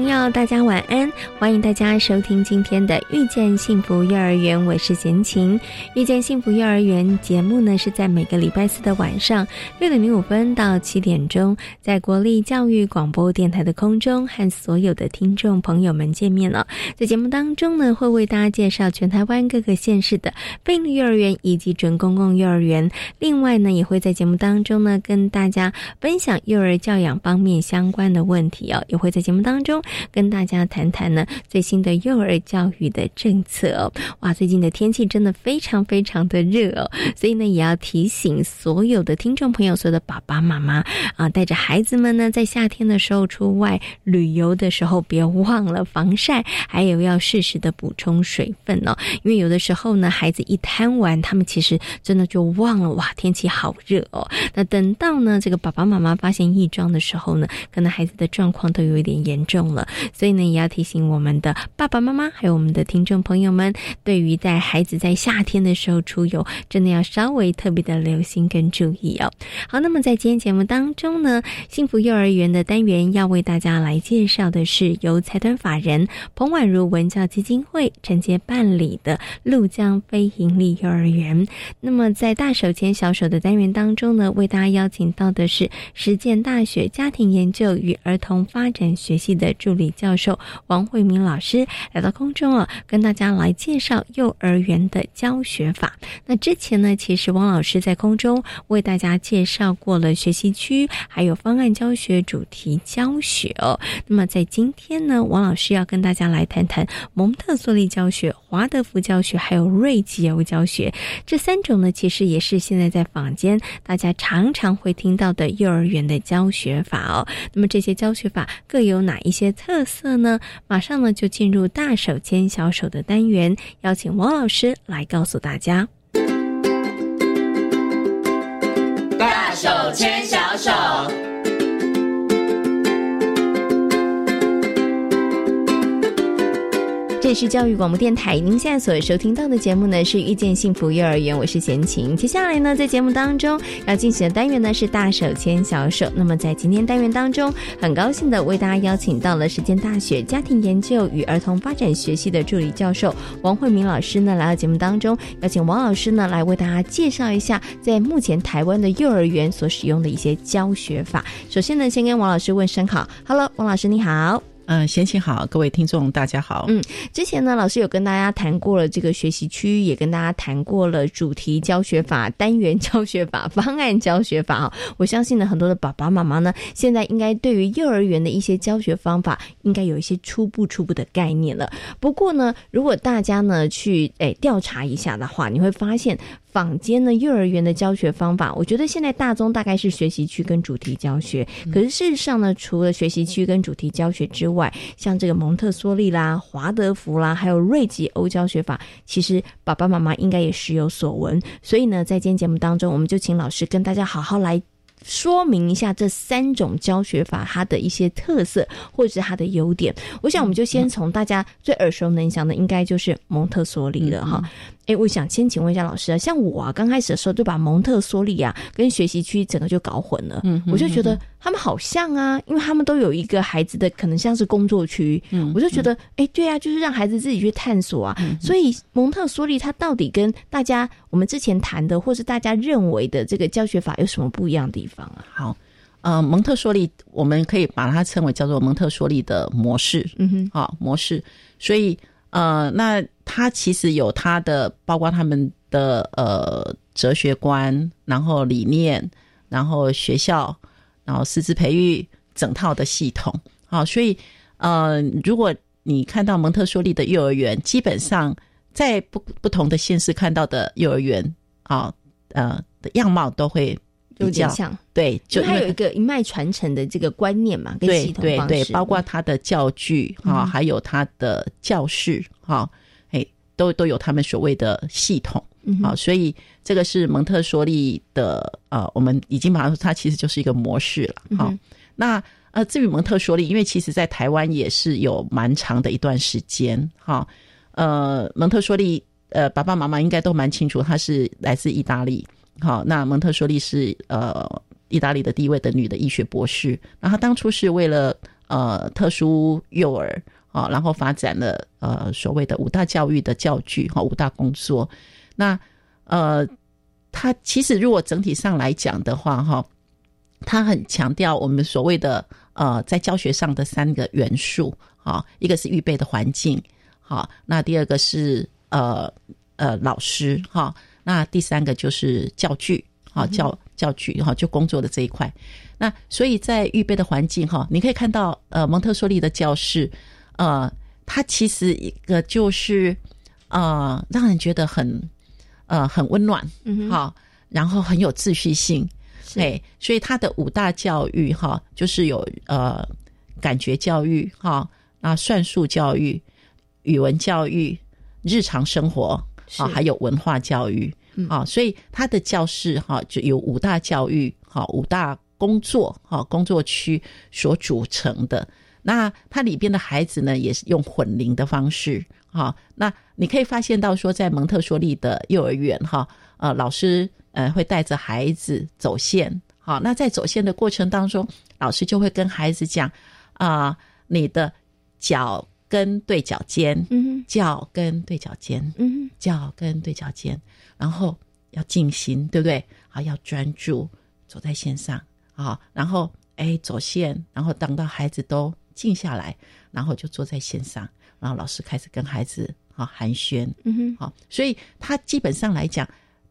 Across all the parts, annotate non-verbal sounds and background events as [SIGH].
朋友，大家晚安！欢迎大家收听今天的《遇见幸福幼儿园》，我是贤琴。《遇见幸福幼儿园》节目呢，是在每个礼拜四的晚上六点零五分到七点钟，在国立教育广播电台的空中和所有的听众朋友们见面了。在节目当中呢，会为大家介绍全台湾各个县市的非营幼儿园以及准公共幼儿园。另外呢，也会在节目当中呢，跟大家分享幼儿教养方面相关的问题哦。也会在节目当中。跟大家谈谈呢最新的幼儿教育的政策哦，哇，最近的天气真的非常非常的热哦，所以呢也要提醒所有的听众朋友，所有的爸爸妈妈啊，带着孩子们呢在夏天的时候出外旅游的时候，别忘了防晒，还有要适时的补充水分哦，因为有的时候呢孩子一贪玩，他们其实真的就忘了哇天气好热哦，那等到呢这个爸爸妈妈发现异状的时候呢，可能孩子的状况都有一点严重。了，所以呢，也要提醒我们的爸爸妈妈，还有我们的听众朋友们，对于在孩子在夏天的时候出游，真的要稍微特别的留心跟注意哦。好，那么在今天节目当中呢，幸福幼儿园的单元要为大家来介绍的是由财团法人彭婉如文教基金会承接办理的陆江非营利幼儿园。那么在大手牵小手的单元当中呢，为大家邀请到的是实践大学家庭研究与儿童发展学系的。助理教授王慧明老师来到空中啊，跟大家来介绍幼儿园的教学法。那之前呢，其实王老师在空中为大家介绍过了学习区，还有方案教学、主题教学哦。那么在今天呢，王老师要跟大家来谈谈蒙特梭利教学、华德福教学，还有瑞吉欧教学这三种呢，其实也是现在在坊间大家常常会听到的幼儿园的教学法哦。那么这些教学法各有哪一些？特色呢？马上呢就进入大手牵小手的单元，邀请王老师来告诉大家。大手牵小手。这是教育广播电台，您现在所收听到的节目呢是遇见幸福幼儿园，我是贤琴。接下来呢，在节目当中要进行的单元呢是大手牵小手。那么在今天单元当中，很高兴的为大家邀请到了实践大学家庭研究与儿童发展学系的助理教授王慧明老师呢来到节目当中，邀请王老师呢来为大家介绍一下在目前台湾的幼儿园所使用的一些教学法。首先呢，先跟王老师问声好，Hello，王老师你好。嗯，贤琴好，各位听众大家好。嗯，之前呢，老师有跟大家谈过了这个学习区，也跟大家谈过了主题教学法、单元教学法、方案教学法啊。我相信呢，很多的爸爸妈妈呢，现在应该对于幼儿园的一些教学方法，应该有一些初步、初步的概念了。不过呢，如果大家呢去诶调查一下的话，你会发现。坊间呢，幼儿园的教学方法，我觉得现在大宗大概是学习区跟主题教学。可是事实上呢，除了学习区跟主题教学之外，像这个蒙特梭利啦、华德福啦，还有瑞吉欧教学法，其实爸爸妈妈应该也时有所闻。所以呢，在今天节目当中，我们就请老师跟大家好好来。说明一下这三种教学法它的一些特色或者是它的优点。我想我们就先从大家最耳熟能详的，应该就是蒙特梭利了哈。哎，我想先请问一下老师啊，像我啊刚开始的时候就把蒙特梭利啊跟学习区整个就搞混了，嗯，我就觉得他们好像啊，因为他们都有一个孩子的可能像是工作区，嗯，我就觉得哎，对啊，就是让孩子自己去探索啊。所以蒙特梭利它到底跟大家我们之前谈的或是大家认为的这个教学法有什么不一样的地方啊？好，呃，蒙特梭利我们可以把它称为叫做蒙特梭利的模式，嗯哼，好模式。所以，呃，那它其实有他的，包括他们的呃哲学观，然后理念，然后学校，然后师资培育整套的系统。好，所以，呃，如果你看到蒙特梭利的幼儿园，基本上在不不同的县市看到的幼儿园啊，呃的样貌都会有点像，对，就它有一个一脉传承的这个观念嘛，跟系统对对对，包括它的教具啊，还有它的教室哈，哎，都都有他们所谓的系统。好，所以这个是蒙特梭利的呃，我们已经把它，它其实就是一个模式了。好，那呃，至于蒙特梭利，因为其实在台湾也是有蛮长的一段时间。哈，呃，蒙特梭利呃，爸爸妈妈应该都蛮清楚，他是来自意大利。好，那蒙特梭利是呃，意大利的第一位的女的医学博士。那她当初是为了呃特殊幼儿啊，然后发展了呃所谓的五大教育的教具哈，五大工作。那呃，他其实如果整体上来讲的话，哈，他很强调我们所谓的呃，在教学上的三个元素，啊，一个是预备的环境，好，那第二个是呃呃老师，哈，那第三个就是教具，好教教具，哈，就工作的这一块。那所以在预备的环境，哈，你可以看到呃蒙特梭利的教室，呃，它其实一个就是呃让人觉得很。呃，很温暖，嗯，好，然后很有秩序性，对，所以它的五大教育哈，就是有呃感觉教育哈，那算术教育、语文教育、日常生活啊，还有文化教育啊，所以他的教室哈就有五大教育哈，五大工作哈工作区所组成的。那它里边的孩子呢，也是用混龄的方式。好，那你可以发现到说，在蒙特梭利的幼儿园，哈，呃，老师呃会带着孩子走线，好，那在走线的过程当中，老师就会跟孩子讲啊，你的脚跟对脚尖，嗯，脚跟对脚尖，嗯，脚跟对脚尖，然后要静心，对不对？好，要专注走在线上，好，然后哎走线，然后等到孩子都静下来，然后就坐在线上。然后老师开始跟孩子啊寒暄，嗯哼，好，所以他基本上来讲，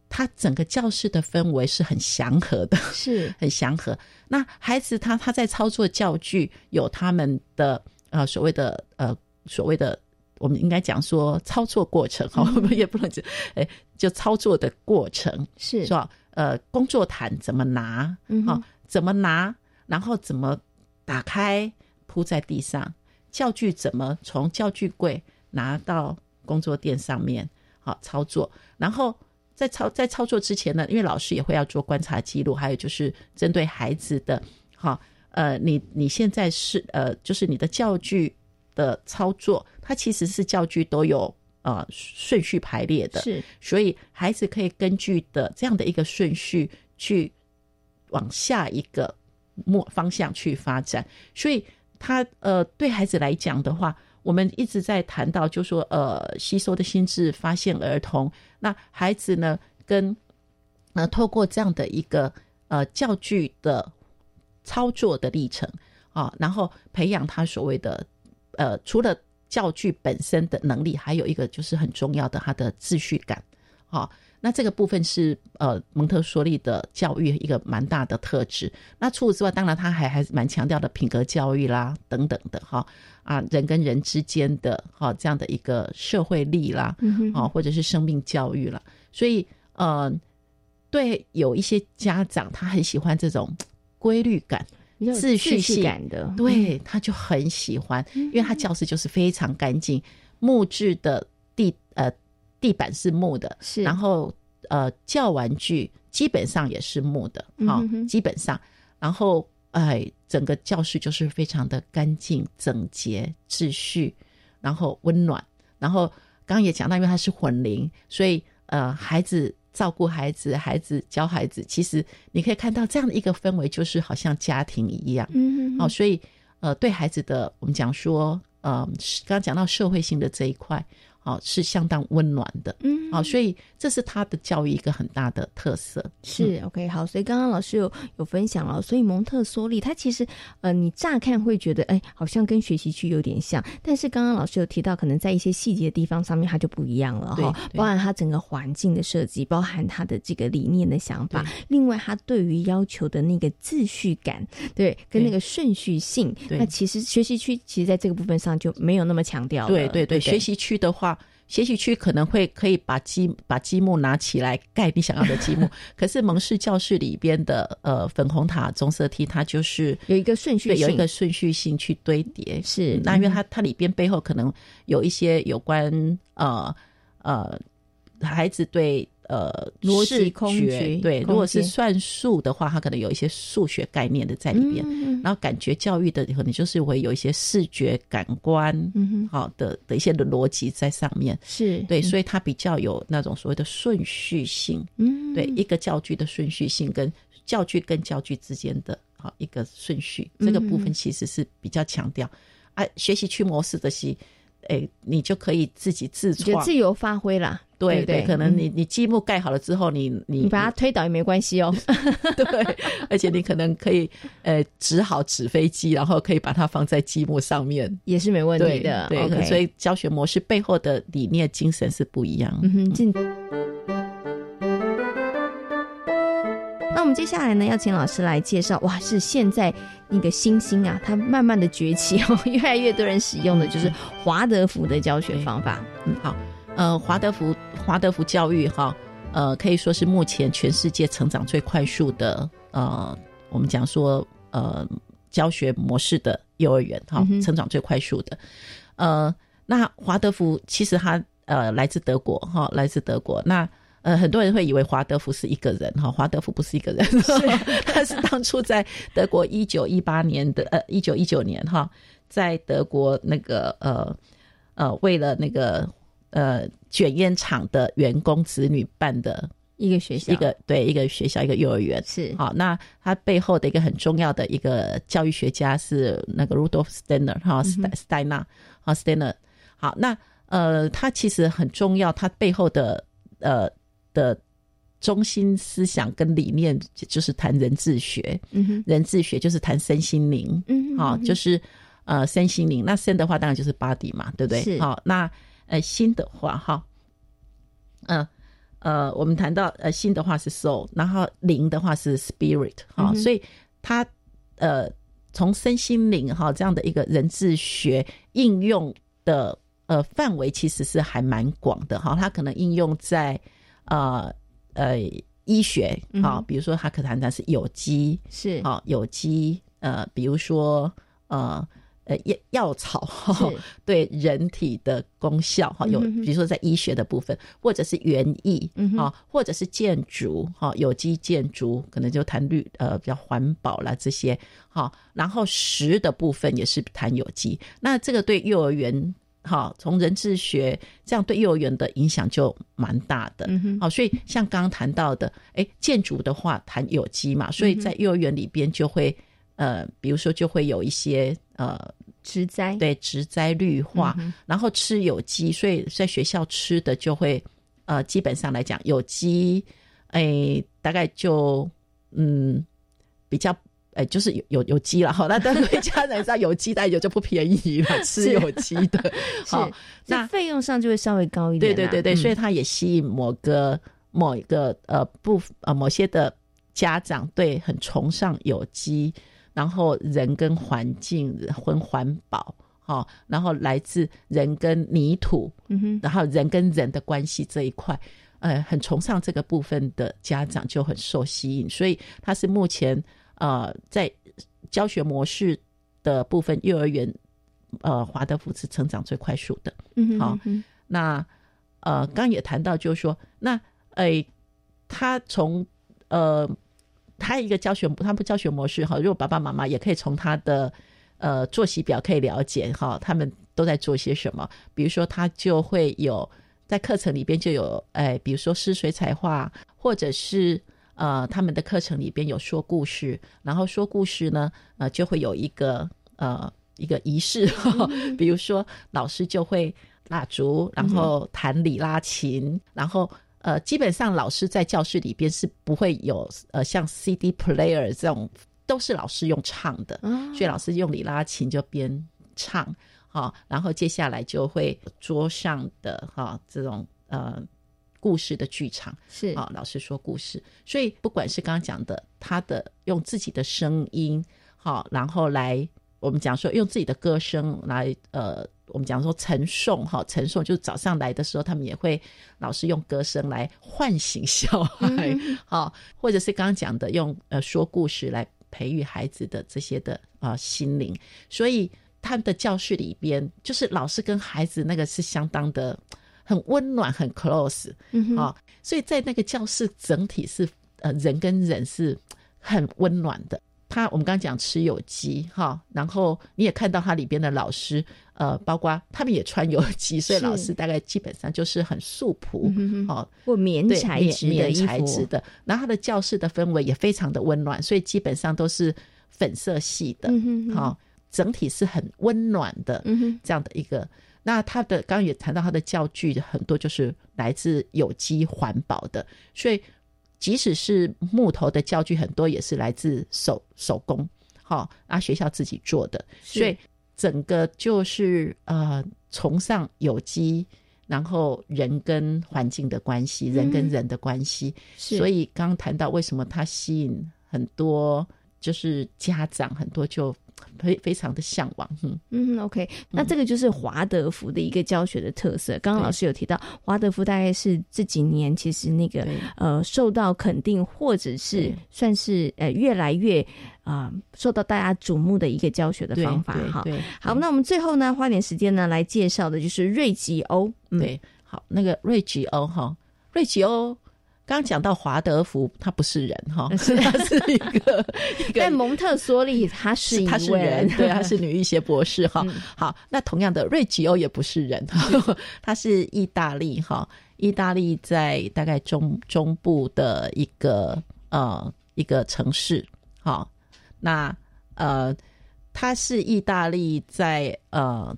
他整个教室的氛围是很祥和的，是 [LAUGHS] 很祥和。那孩子他他在操作教具，有他们的呃所谓的呃所谓的，我们应该讲说操作过程哈，我们 [LAUGHS] 也不能讲，哎，就操作的过程是是吧？呃，工作毯怎么拿？嗯，好，怎么拿？然后怎么打开铺在地上？教具怎么从教具柜拿到工作垫上面？好操作，然后在操在操作之前呢，因为老师也会要做观察记录，还有就是针对孩子的，好呃，你你现在是呃，就是你的教具的操作，它其实是教具都有呃顺序排列的，是，所以孩子可以根据的这样的一个顺序去往下一个目方向去发展，所以。他呃，对孩子来讲的话，我们一直在谈到，就说呃，吸收的心智，发现儿童。那孩子呢，跟呃，透过这样的一个呃教具的操作的历程啊，然后培养他所谓的呃，除了教具本身的能力，还有一个就是很重要的他的秩序感啊。那这个部分是呃蒙特梭利的教育一个蛮大的特质。那除此之外，当然他还还是蛮强调的品格教育啦，等等的哈啊人跟人之间的哈这样的一个社会力啦，啊或者是生命教育啦。所以呃对有一些家长他很喜欢这种规律感、秩序性感的，对他就很喜欢，因为他教室就是非常干净，木质的地呃。地板是木的，是，然后呃，教玩具基本上也是木的，哈，基本上，然后哎，整个教室就是非常的干净、整洁、秩序，然后温暖。然后刚刚也讲到，因为它是混龄，所以呃，孩子照顾孩子，孩子教孩子，其实你可以看到这样的一个氛围，就是好像家庭一样，嗯，好，所以呃，对孩子的我们讲说，呃，刚刚讲到社会性的这一块。哦，是相当温暖的，嗯，好，所以这是他的教育一个很大的特色。是 OK，好，所以刚刚老师有有分享了，所以蒙特梭利他其实呃，你乍看会觉得哎，好像跟学习区有点像，但是刚刚老师有提到，可能在一些细节的地方上面，它就不一样了哈，包含它整个环境的设计，包含它的这个理念的想法，另外它对于要求的那个秩序感，对，跟那个顺序性，那其实学习区其实在这个部分上就没有那么强调。对对对，学习区的话。学习区可能会可以把积把积木拿起来盖你想要的积木，[LAUGHS] 可是蒙氏教室里边的呃粉红塔棕色梯，它就是有一个顺序，有一个顺序性去堆叠。是，那因为它它里边背后可能有一些有关呃呃孩子对。呃，逻辑空觉对，如果是算术的话，它可能有一些数学概念的在里边。然后感觉教育的可能就是会有一些视觉感官，嗯好的的一些的逻辑在上面。是对，所以它比较有那种所谓的顺序性。嗯，对，一个教具的顺序性跟教具跟教具之间的好一个顺序，这个部分其实是比较强调。啊，学习区模式的是，哎，你就可以自己自创、自由发挥啦。对对，可能你你积木盖好了之后，你你你把它推倒也没关系哦。[LAUGHS] 对，而且你可能可以呃纸好纸飞机，然后可以把它放在积木上面，也是没问题的。对，所以教学模式背后的理念精神是不一样。嗯哼，进。那我们接下来呢，要请老师来介绍。哇，是现在那个新兴啊，它慢慢的崛起哦，[LAUGHS] 越来越多人使用的就是华德福的教学方法。嗯，好。呃，华德福华德福教育哈，呃，可以说是目前全世界成长最快速的呃，我们讲说呃教学模式的幼儿园哈，成长最快速的。呃，那华德福其实它呃来自德国哈，来自德国。那呃很多人会以为华德福是一个人哈，华德福不是一个人，[LAUGHS] 他是当初在德国一九一八年的呃一九一九年哈，在德国那个呃呃为了那个。呃，卷烟厂的员工子女办的一个学校，一个对一个学校，一个幼儿园是好。那他背后的一个很重要的一个教育学家是那个 Rudolf Steiner 哈，Steiner 哈，Steiner 好。那呃，他其实很重要，他背后的呃的中心思想跟理念就是谈人治学，嗯哼，人治学就是谈身心灵，嗯，好，就是呃身心灵。那身的话当然就是 body 嘛，对不对？是好那。呃，心的话哈，嗯呃，我们谈到呃，心的话是 soul，然后灵的话是 spirit，哈，所以它呃，从身心灵哈这样的一个人智学应用的呃范围其实是还蛮广的哈，它可能应用在呃呃医学啊，比如说它可谈谈是有机是啊有机呃，比如说呃。呃，药药草 [LAUGHS] 对人体的功效哈，有比如说在医学的部分，或者是园艺啊，或者是建筑哈，有机建筑可能就谈绿呃比较环保啦这些哈，然后食的部分也是谈有机。那这个对幼儿园哈，从人智学这样对幼儿园的影响就蛮大的。好，所以像刚刚谈到的，哎，建筑的话谈有机嘛，所以在幼儿园里边就会呃，比如说就会有一些呃。植栽对植栽绿化，然后吃有机，所以在学校吃的就会呃，基本上来讲有机，哎，大概就嗯比较哎，就是有有有机了哈。那各位家人知道有机，但有就不便宜了，吃有机的，[LAUGHS] 好，那费用上就会稍微高一点。对对对对，所以它也吸引某个某一个呃不呃某些的家长对很崇尚有机。然后人跟环境、跟环保，好，然后来自人跟泥土，嗯哼，然后人跟人的关系这一块，呃，很崇尚这个部分的家长就很受吸引，所以他是目前呃在教学模式的部分，幼儿园呃华德福是成长最快速的，嗯哼，好，那呃刚也谈到就是说，那诶他从呃。他一个教学，他不教学模式哈。如果爸爸妈妈也可以从他的呃作息表可以了解哈，他们都在做些什么。比如说，他就会有在课程里边就有哎，比如说诗水彩画，或者是呃他们的课程里边有说故事，然后说故事呢呃就会有一个呃一个仪式，[LAUGHS] 比如说老师就会蜡烛，然后弹里拉琴，然后呃，基本上老师在教室里边是不会有呃像 CD player 这种，都是老师用唱的，所以老师用里拉琴就边唱，好，然后接下来就会桌上的哈这种呃故事的剧场是。啊，老师说故事，所以不管是刚刚讲的他的用自己的声音好，然后来我们讲说用自己的歌声来呃。我们讲说晨诵哈，晨诵就是早上来的时候，他们也会老师用歌声来唤醒小孩，好，或者是刚刚讲的用呃说故事来培育孩子的这些的啊心灵，所以他们的教室里边就是老师跟孩子那个是相当的很温暖很 close，嗯啊，所以在那个教室整体是呃人跟人是很温暖的。他我们刚刚讲吃有机哈，然后你也看到他里边的老师，呃，包括他们也穿有机，所以老师大概基本上就是很素朴哦，或棉材质棉材质的。然后他的教室的氛围也非常的温暖，所以基本上都是粉色系的，好，整体是很温暖的嗯这样的一个。那他的刚刚也谈到他的教具很多就是来自有机环保的，所以。即使是木头的教具，很多也是来自手手工，好，啊学校自己做的，所以整个就是呃崇尚有机，然后人跟环境的关系，人跟人的关系，所以刚刚谈到为什么它吸引很多，就是家长很多就。非非常的向往，嗯嗯，OK，那这个就是华德福的一个教学的特色。刚刚老师有提到，华德福大概是这几年其实那个呃受到肯定，或者是算是呃越来越啊受到大家瞩目的一个教学的方法。哈，好，那我们最后呢花点时间呢来介绍的就是瑞吉欧。对，好，那个瑞吉欧哈，瑞吉欧。刚讲到华德福，他不是人哈，[LAUGHS] 是他是一个 [LAUGHS] 一个。在蒙特梭利，他是他是人，对，他是女医学博士哈。好，那同样的，瑞吉欧也不是人，[LAUGHS] 他是意大利哈，意大利在大概中中部的一个呃一个城市。好，那呃，他是意大利在呃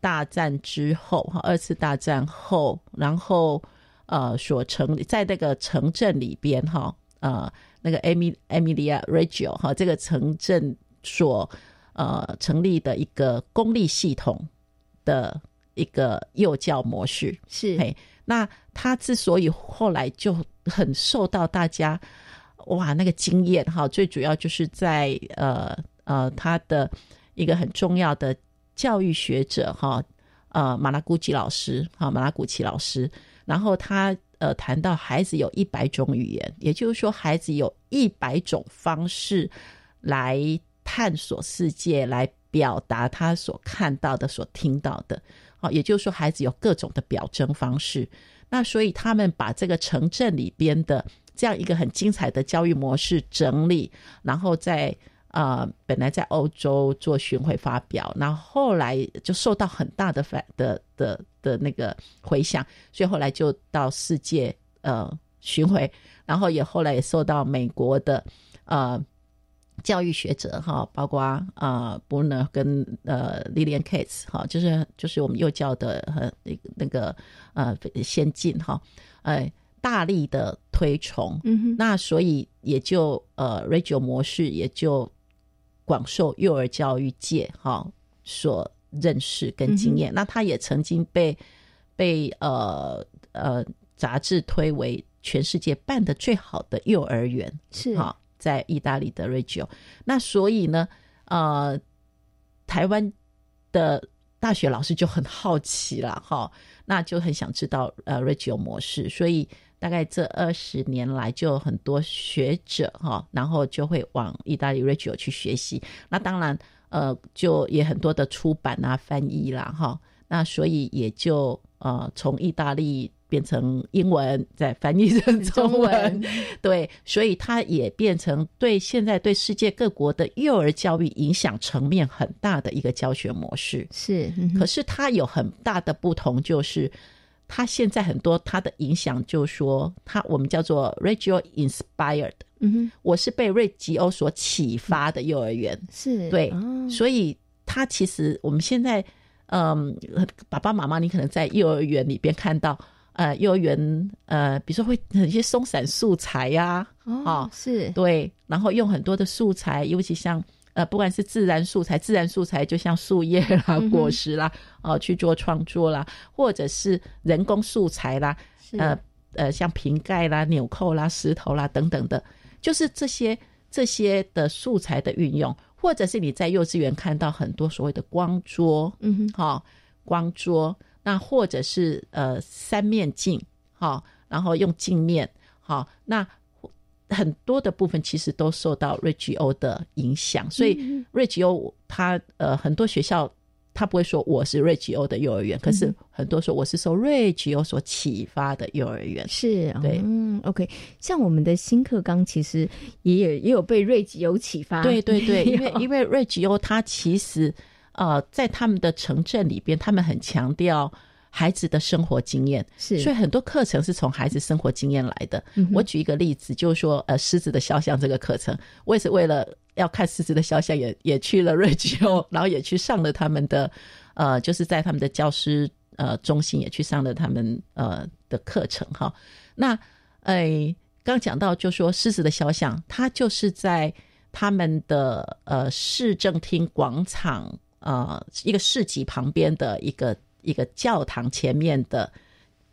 大战之后哈，二次大战后，然后。呃，所成立在那个城镇里边哈，呃，那个 Emi Emilia Reggio 哈，这个城镇所呃成立的一个公立系统的一个幼教模式是，嘿，那他之所以后来就很受到大家哇那个经验哈，最主要就是在呃呃他的一个很重要的教育学者哈，呃马拉古吉老师哈，马拉古奇老师。然后他呃谈到孩子有一百种语言，也就是说孩子有一百种方式来探索世界，来表达他所看到的、所听到的。好，也就是说孩子有各种的表征方式。那所以他们把这个城镇里边的这样一个很精彩的教育模式整理，然后在。啊，本来在欧洲做巡回发表，然后后来就受到很大的反的的的那个回响，所以后来就到世界呃巡回，然后也后来也受到美国的呃教育学者哈，包括啊 b 呢 n e 跟呃 Lilian Cates 哈，就是就是我们幼教的很那个那个呃先进哈，哎大力的推崇，嗯哼，那所以也就呃 Radio 模式也就。广受幼儿教育界哈所认识跟经验，那他也曾经被被呃呃杂志推为全世界办的最好的幼儿园是哈，在意大利的 Radio。那所以呢，呃，台湾的大学老师就很好奇了哈，那就很想知道呃 Radio 模式，所以。大概这二十年来，就很多学者哈，然后就会往意大利 Reggio 去学习。那当然，呃，就也很多的出版啊、翻译啦，哈。那所以也就呃，从意大利变成英文，再翻译成中文。[LAUGHS] [LAUGHS] 对，所以它也变成对现在对世界各国的幼儿教育影响层面很大的一个教学模式。是，可是它有很大的不同，就是。他现在很多他的影响，就是说他我们叫做 Radio Inspired，嗯哼，我是被瑞吉欧所启发的幼儿园，是对，所以他其实我们现在嗯，爸爸妈妈，你可能在幼儿园里边看到，呃，幼儿园呃，比如说会很些松散素材呀，哦，是。对，然后用很多的素材，尤其像呃，不管是自然素材，自然素材就像树叶啦、果实啦，哦，去做创作啦，或者是人工素材啦，呃呃，像瓶盖啦、纽扣啦、石头啦等等的，就是这些这些的素材的运用。或者是你在幼稚园看到很多所谓的光桌，嗯哼，好光桌，那或者是呃三面镜，好，然后用镜面，好，那很多的部分其实都受到瑞吉欧的影响，所以瑞吉欧他呃很多学校。他不会说我是瑞吉欧的幼儿园，可是很多说我是受瑞吉欧所启发的幼儿园。是，对，嗯，OK。像我们的新课纲其实也有也有被瑞吉欧启发。对对对，[LAUGHS] 因为因为瑞吉欧他其实呃在他们的城镇里边，他们很强调孩子的生活经验，是，所以很多课程是从孩子生活经验来的。我举一个例子，就是说呃狮子的肖像这个课程，我也是为了。要看狮子的肖像，也也去了瑞吉欧，然后也去上了他们的，呃，就是在他们的教师呃中心也去上了他们呃的课程哈。那哎，刚讲到就说狮子的肖像，它就是在他们的呃市政厅广场呃一个市集旁边的一个一个教堂前面的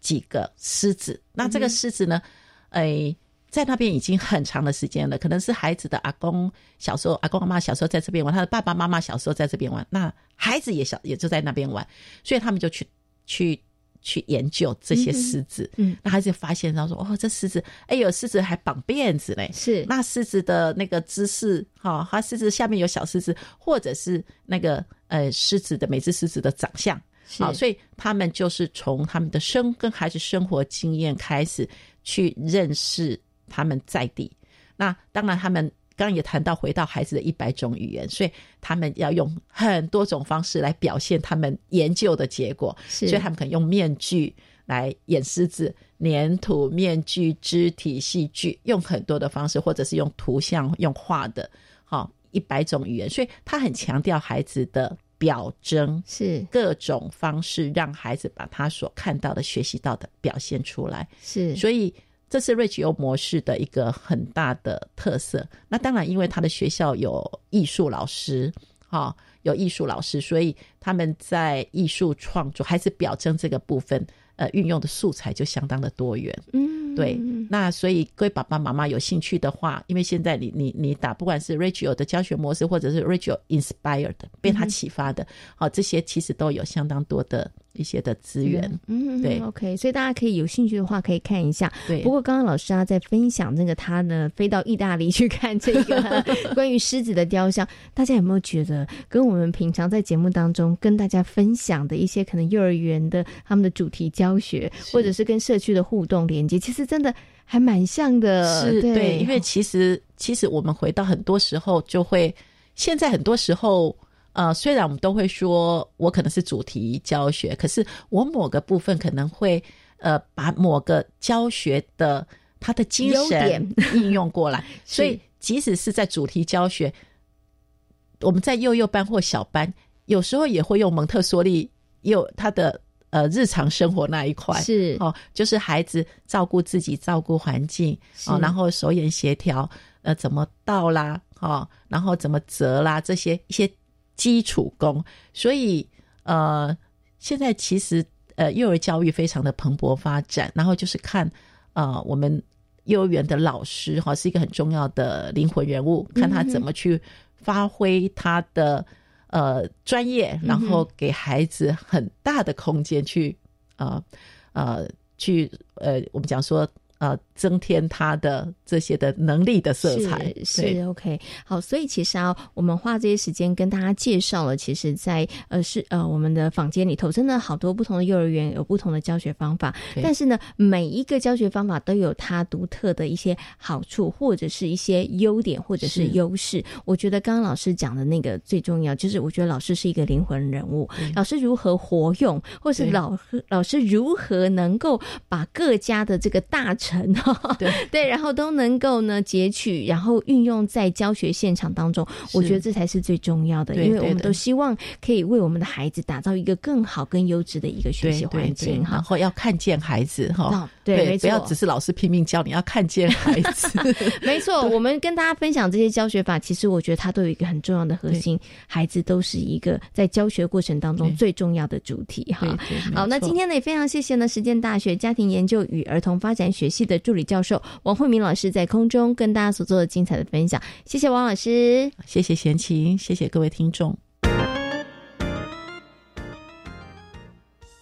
几个狮子。那这个狮子呢，哎。在那边已经很长的时间了，可能是孩子的阿公小时候，阿公阿妈小时候在这边玩，他的爸爸妈妈小时候在这边玩，那孩子也小也就在那边玩，所以他们就去去去研究这些狮子。嗯，那孩子发现他说：“哦，这狮子，哎呦，狮子还绑辫子嘞！是那狮子的那个姿势，哈，它狮子下面有小狮子，或者是那个呃狮子的每只狮子的长相，好，所以他们就是从他们的生跟孩子生活经验开始去认识。”他们在地，那当然，他们刚刚也谈到回到孩子的一百种语言，所以他们要用很多种方式来表现他们研究的结果。所以他们可能用面具来演狮子，粘土、面具、肢体戏剧，用很多的方式，或者是用图像、用画的，好一百种语言。所以他很强调孩子的表征，是各种方式让孩子把他所看到的、学习到的表现出来。是，所以。这是瑞吉欧模式的一个很大的特色。那当然，因为他的学校有艺术老师，哈，有艺术老师，所以他们在艺术创作还是表征这个部分。呃，运用的素材就相当的多元，嗯，对。那所以各位爸爸妈妈有兴趣的话，因为现在你你你打不管是 Rachel 的教学模式，或者是 Rachel inspired 被他启发的，好，这些其实都有相当多的一些的资源，嗯，对。OK，所以大家可以有兴趣的话可以看一下。对。不过刚刚老师啊在分享那个他呢飞到意大利去看这个 [LAUGHS] 关于狮子的雕像，大家有没有觉得跟我们平常在节目当中跟大家分享的一些可能幼儿园的他们的主题教教学，或者是跟社区的互动连接，其实真的还蛮像的。是对，因为其实其实我们回到很多时候，就会现在很多时候，呃，虽然我们都会说我可能是主题教学，可是我某个部分可能会呃把某个教学的它的精神应用过来，[LAUGHS] 所以即使是在主题教学，我们在幼幼班或小班，有时候也会用蒙特梭利幼他的。呃，日常生活那一块。是。哦，就是孩子照顾自己、照顾环境哦，然后手眼协调，呃，怎么倒啦，哦，然后怎么折啦，这些一些基础功。所以呃，现在其实呃，幼儿教育非常的蓬勃发展，然后就是看呃，我们幼儿园的老师哈，是一个很重要的灵魂人物，看他怎么去发挥他的。呃，专业，然后给孩子很大的空间去，呃，呃，去，呃，我们讲说。呃，增添他的这些的能力的色彩。是 OK 好，所以其实啊，我们花这些时间跟大家介绍了，其实，在呃是呃我们的房间里头，真的好多不同的幼儿园有不同的教学方法，但是呢，每一个教学方法都有它独特的一些好处，或者是一些优点，或者是优势。我觉得刚刚老师讲的那个最重要，就是我觉得老师是一个灵魂人物，老师如何活用，或是老老师如何能够把各家的这个大成。对 [LAUGHS] 对，然后都能够呢截取，然后运用在教学现场当中，我觉得这才是最重要的，因为我们都希望可以为我们的孩子打造一个更好、更优质的一个学习环境，然后要看见孩子哈，对，不要只是老师拼命教，你要看见孩子，[LAUGHS] 没错。我们跟大家分享这些教学法，其实我觉得它都有一个很重要的核心，孩子都是一个在教学过程当中最重要的主体哈。好，那今天呢也非常谢谢呢实践大学家庭研究与儿童发展学系的助理教授王慧明老师在空中跟大家所做的精彩的分享，谢谢王老师，谢谢贤琴，谢谢各位听众。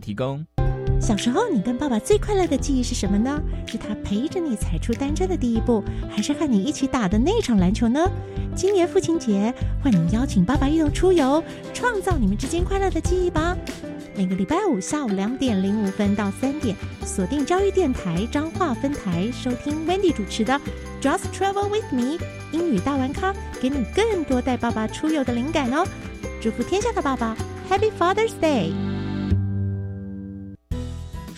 提供。小时候，你跟爸爸最快乐的记忆是什么呢？是他陪着你踩出单车的第一步，还是和你一起打的那场篮球呢？今年父亲节，欢迎邀请爸爸一同出游，创造你们之间快乐的记忆吧。每个礼拜五下午两点零五分到三点，锁定教育电台彰化分台，收听 Wendy 主持的《Just Travel with Me》英语大玩咖，给你更多带爸爸出游的灵感哦！祝福天下的爸爸，Happy Father's Day！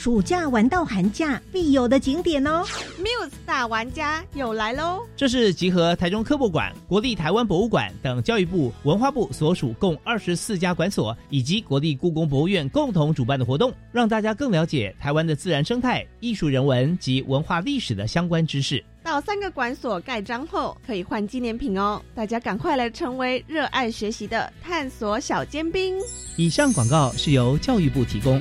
暑假玩到寒假必有的景点哦！Muse 大玩家又来喽！这是集合台中科博馆、国立台湾博物馆等教育部、文化部所属共二十四家馆所，以及国立故宫博物院共同主办的活动，让大家更了解台湾的自然生态、艺术人文及文化历史的相关知识。到三个馆所盖章后，可以换纪念品哦！大家赶快来成为热爱学习的探索小尖兵。以上广告是由教育部提供。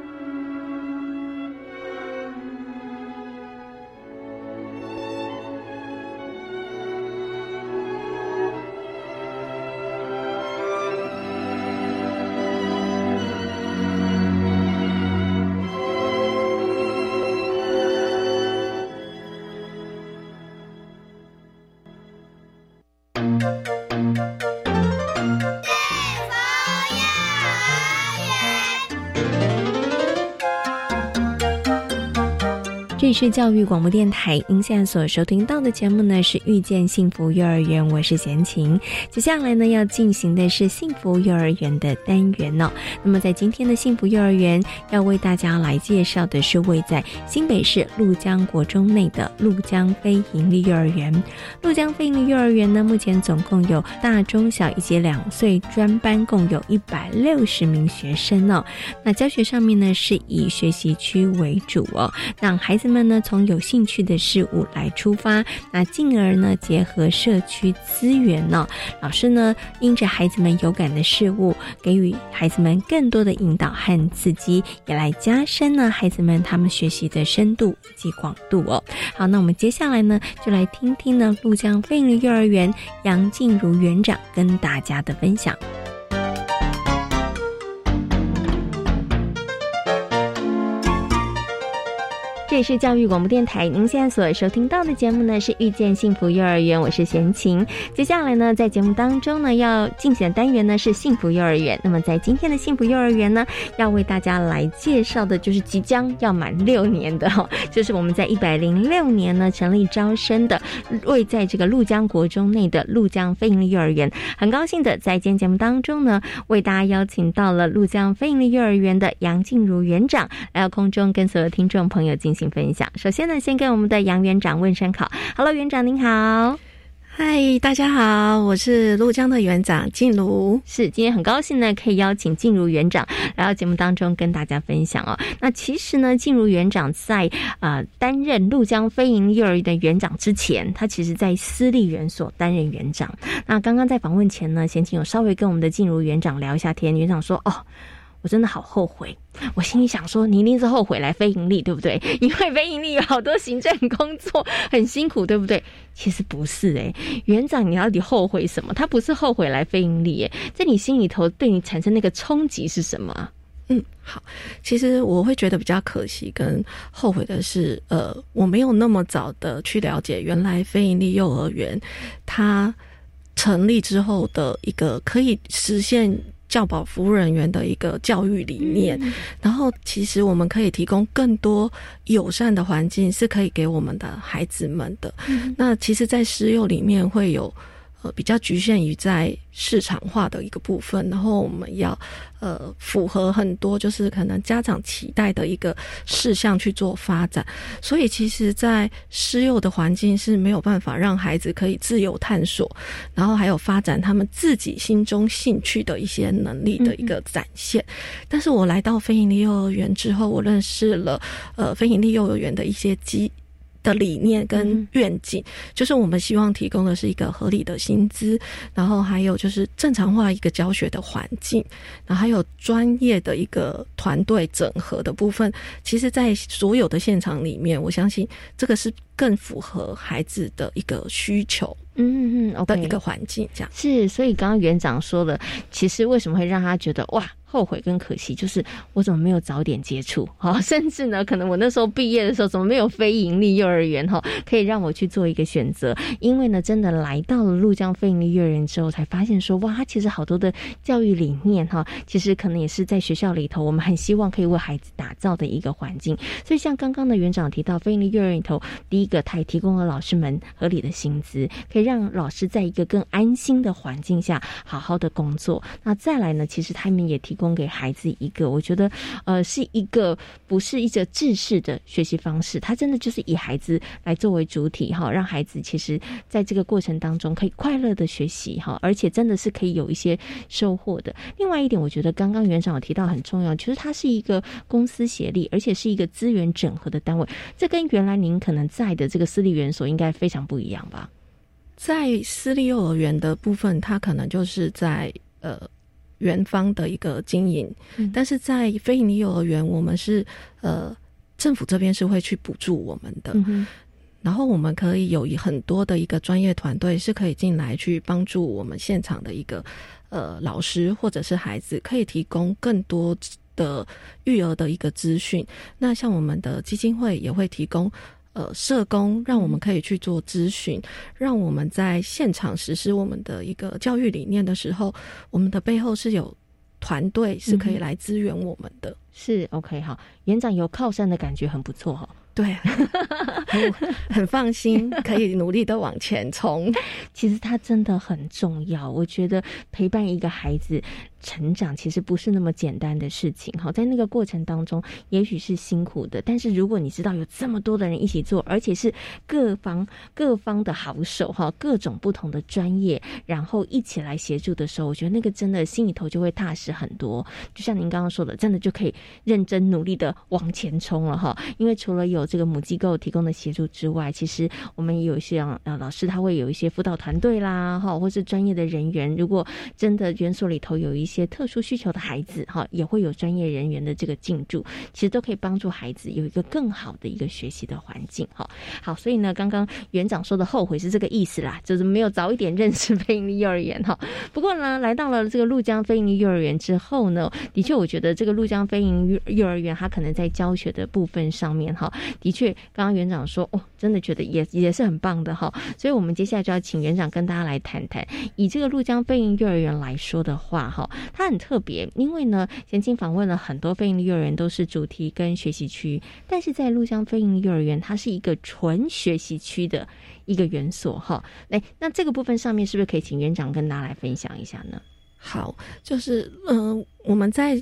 是教育广播电台，您现在所收听到的节目呢是遇见幸福幼儿园，我是贤琴。接下来呢要进行的是幸福幼儿园的单元哦。那么在今天的幸福幼儿园，要为大家来介绍的是位在新北市鹭江国中内的鹭江非营利幼儿园。鹭江非营利幼儿园呢，目前总共有大中小以及两岁专班，共有一百六十名学生哦。那教学上面呢是以学习区为主哦，让孩子们。呢，从有兴趣的事物来出发，那进而呢，结合社区资源呢，老师呢，因着孩子们有感的事物，给予孩子们更多的引导和刺激，也来加深呢，孩子们他们学习的深度及广度哦。好，那我们接下来呢，就来听听呢，陆江飞利幼儿园杨静茹园长跟大家的分享。这里是教育广播电台，您现在所收听到的节目呢是遇见幸福幼儿园，我是贤琴。接下来呢，在节目当中呢，要进行的单元呢是幸福幼儿园。那么在今天的幸福幼儿园呢，要为大家来介绍的就是即将要满六年的哈，就是我们在一百零六年呢成立招生的，位在这个鹭江国中内的鹭江飞营利幼儿园。很高兴的在今天节目当中呢，为大家邀请到了鹭江飞营利幼儿园的杨静茹园长来到空中，跟所有听众朋友进行。请分享。首先呢，先跟我们的杨园长问声好。Hello，园长您好。嗨，大家好，我是陆江的园长静茹。是，今天很高兴呢，可以邀请静茹园长来到节目当中跟大家分享哦。那其实呢，静茹园长在啊担任陆江飞营幼儿园的园长之前，他其实在私立园所担任园长。那刚刚在访问前呢，先请有稍微跟我们的静茹园长聊一下天。园长说：“哦。”我真的好后悔。我心里想说，你一定是后悔来非盈利，对不对？[LAUGHS] 因为非盈利有好多行政工作很辛苦，对不对？其实不是诶，园长，你到底后悔什么？他不是后悔来非盈利，诶，在你心里头对你产生那个冲击是什么？嗯，好，其实我会觉得比较可惜跟后悔的是，呃，我没有那么早的去了解原来非营利幼儿园它成立之后的一个可以实现教保服务人员的一个教育理念，然后其实我们可以提供更多友善的环境，是可以给我们的孩子们的。那其实，在私幼里面会有。呃，比较局限于在市场化的一个部分，然后我们要呃符合很多就是可能家长期待的一个事项去做发展，所以其实，在私幼的环境是没有办法让孩子可以自由探索，然后还有发展他们自己心中兴趣的一些能力的一个展现。但是我来到非营利幼儿园之后，我认识了呃非营利幼儿园的一些机。的理念跟愿景，就是我们希望提供的是一个合理的薪资，然后还有就是正常化一个教学的环境，然后还有专业的一个团队整合的部分。其实，在所有的现场里面，我相信这个是更符合孩子的一个需求。嗯嗯，的一个环境这样是。所以刚刚园长说了，其实为什么会让他觉得哇？后悔跟可惜，就是我怎么没有早点接触 [LAUGHS] 哈，甚至呢，可能我那时候毕业的时候，怎么没有非盈利幼儿园哈，可以让我去做一个选择？因为呢，真的来到了陆江非盈利幼儿园之后，才发现说，哇，它其实好多的教育理念哈，其实可能也是在学校里头，我们很希望可以为孩子打造的一个环境。所以，像刚刚的园长提到，非盈利幼儿园里头，第一个，他也提供了老师们合理的薪资，可以让老师在一个更安心的环境下好好的工作。那再来呢，其实他们也提。供给孩子一个，我觉得，呃，是一个不是一个制式的学习方式，它真的就是以孩子来作为主体哈，让孩子其实在这个过程当中可以快乐的学习哈，而且真的是可以有一些收获的。另外一点，我觉得刚刚园长有提到很重要，其实它是一个公司协力，而且是一个资源整合的单位，这跟原来您可能在这个私立园所应该非常不一样吧？在私立幼儿园的部分，它可能就是在呃。园方的一个经营，但是在非营利幼儿园，我们是呃政府这边是会去补助我们的，然后我们可以有很多的一个专业团队是可以进来去帮助我们现场的一个呃老师或者是孩子，可以提供更多的育儿的一个资讯。那像我们的基金会也会提供。呃，社工让我们可以去做咨询，让我们在现场实施我们的一个教育理念的时候，我们的背后是有团队是可以来支援我们的。是 OK 好，园长有靠山的感觉很不错哈。对，[LAUGHS] 很放心，可以努力的往前冲。[LAUGHS] 其实它真的很重要，我觉得陪伴一个孩子。成长其实不是那么简单的事情，哈，在那个过程当中，也许是辛苦的。但是如果你知道有这么多的人一起做，而且是各方各方的好手，哈，各种不同的专业，然后一起来协助的时候，我觉得那个真的心里头就会踏实很多。就像您刚刚说的，真的就可以认真努力的往前冲了，哈。因为除了有这个母机构提供的协助之外，其实我们也有像呃老师他会有一些辅导团队啦，哈，或是专业的人员。如果真的园所里头有一些特殊需求的孩子，哈，也会有专业人员的这个进驻，其实都可以帮助孩子有一个更好的一个学习的环境，哈。好，所以呢，刚刚园长说的后悔是这个意思啦，就是没有早一点认识非营幼儿园，哈。不过呢，来到了这个陆江非营幼儿园之后呢，的确，我觉得这个陆江非营幼儿园，它可能在教学的部分上面，哈，的确，刚刚园长说，哦，真的觉得也也是很棒的，哈。所以我们接下来就要请园长跟大家来谈谈，以这个陆江非营幼儿园来说的话，哈，它很特别，因为呢，前进访问了很多非营利幼儿园，都是主题跟学习区，但是在陆江非营利幼儿园，它是一个纯学习区的一个园所哈。哎，那这个部分上面是不是可以请园长跟大家来分享一下呢？好，就是嗯，我们在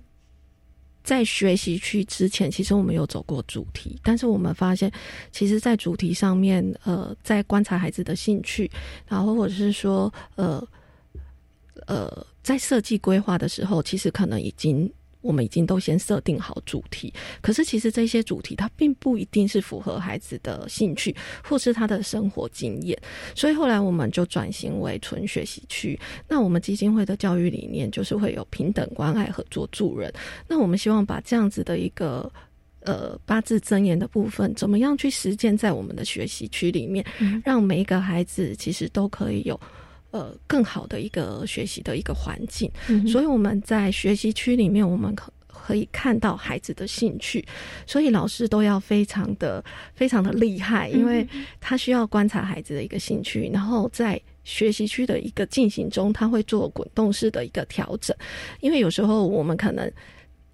在学习区之前，其实我们有走过主题，但是我们发现，其实，在主题上面，呃，在观察孩子的兴趣，然后或者是说，呃。呃，在设计规划的时候，其实可能已经我们已经都先设定好主题，可是其实这些主题它并不一定是符合孩子的兴趣或是他的生活经验，所以后来我们就转型为纯学习区。那我们基金会的教育理念就是会有平等、关爱、合作、助人。那我们希望把这样子的一个呃八字真言的部分，怎么样去实践在我们的学习区里面，让每一个孩子其实都可以有。呃，更好的一个学习的一个环境，所以我们在学习区里面，我们可可以看到孩子的兴趣，所以老师都要非常的非常的厉害，因为他需要观察孩子的一个兴趣，然后在学习区的一个进行中，他会做滚动式的一个调整，因为有时候我们可能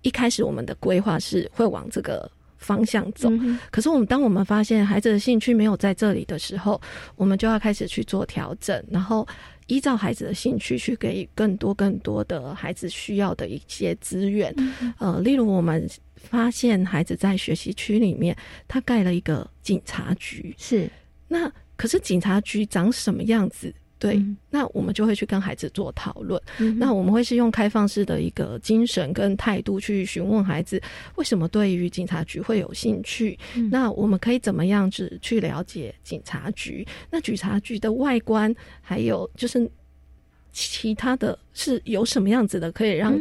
一开始我们的规划是会往这个。方向走，可是我们当我们发现孩子的兴趣没有在这里的时候，我们就要开始去做调整，然后依照孩子的兴趣去给予更多更多的孩子需要的一些资源。呃，例如我们发现孩子在学习区里面，他盖了一个警察局，是那可是警察局长什么样子？对，那我们就会去跟孩子做讨论。那我们会是用开放式的一个精神跟态度去询问孩子，为什么对于警察局会有兴趣？那我们可以怎么样子去了解警察局？那警察局的外观，还有就是其他的是有什么样子的，可以让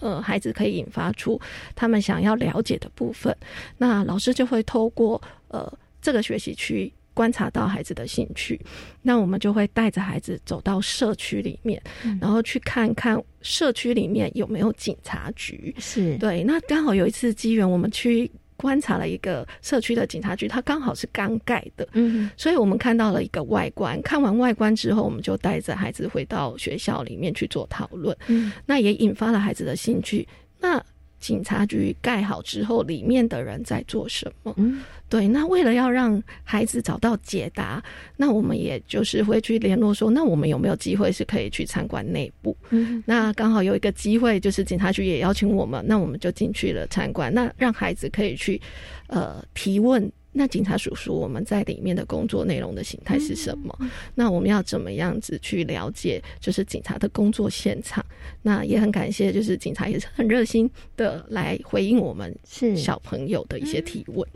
呃孩子可以引发出他们想要了解的部分。那老师就会透过呃这个学习区。观察到孩子的兴趣，那我们就会带着孩子走到社区里面，然后去看看社区里面有没有警察局。是对，那刚好有一次机缘，我们去观察了一个社区的警察局，它刚好是刚盖的，嗯，所以我们看到了一个外观。看完外观之后，我们就带着孩子回到学校里面去做讨论，嗯，那也引发了孩子的兴趣。那警察局盖好之后，里面的人在做什么？嗯。对，那为了要让孩子找到解答，那我们也就是会去联络说，那我们有没有机会是可以去参观内部？嗯，那刚好有一个机会，就是警察局也邀请我们，那我们就进去了参观，那让孩子可以去呃提问。那警察叔叔，我们在里面的工作内容的形态是什么？那我们要怎么样子去了解？就是警察的工作现场。那也很感谢，就是警察也是很热心的来回应我们是小朋友的一些提问。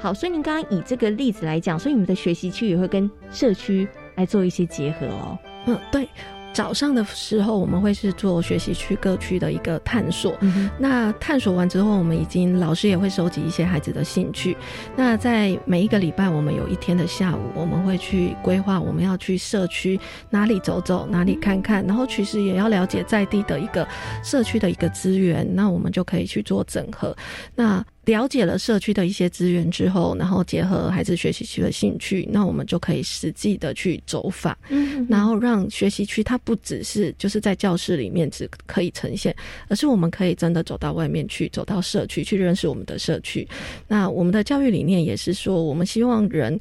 好，所以您刚刚以这个例子来讲，所以你们的学习区也会跟社区来做一些结合哦。嗯，对。早上的时候，我们会是做学习区各区的一个探索。那探索完之后，我们已经老师也会收集一些孩子的兴趣。那在每一个礼拜，我们有一天的下午，我们会去规划我们要去社区哪里走走，哪里看看，然后其实也要了解在地的一个社区的一个资源，那我们就可以去做整合。那了解了社区的一些资源之后，然后结合孩子学习区的兴趣，那我们就可以实际的去走访，嗯，然后让学习区它不只是就是在教室里面只可以呈现，而是我们可以真的走到外面去，走到社区去认识我们的社区。那我们的教育理念也是说，我们希望人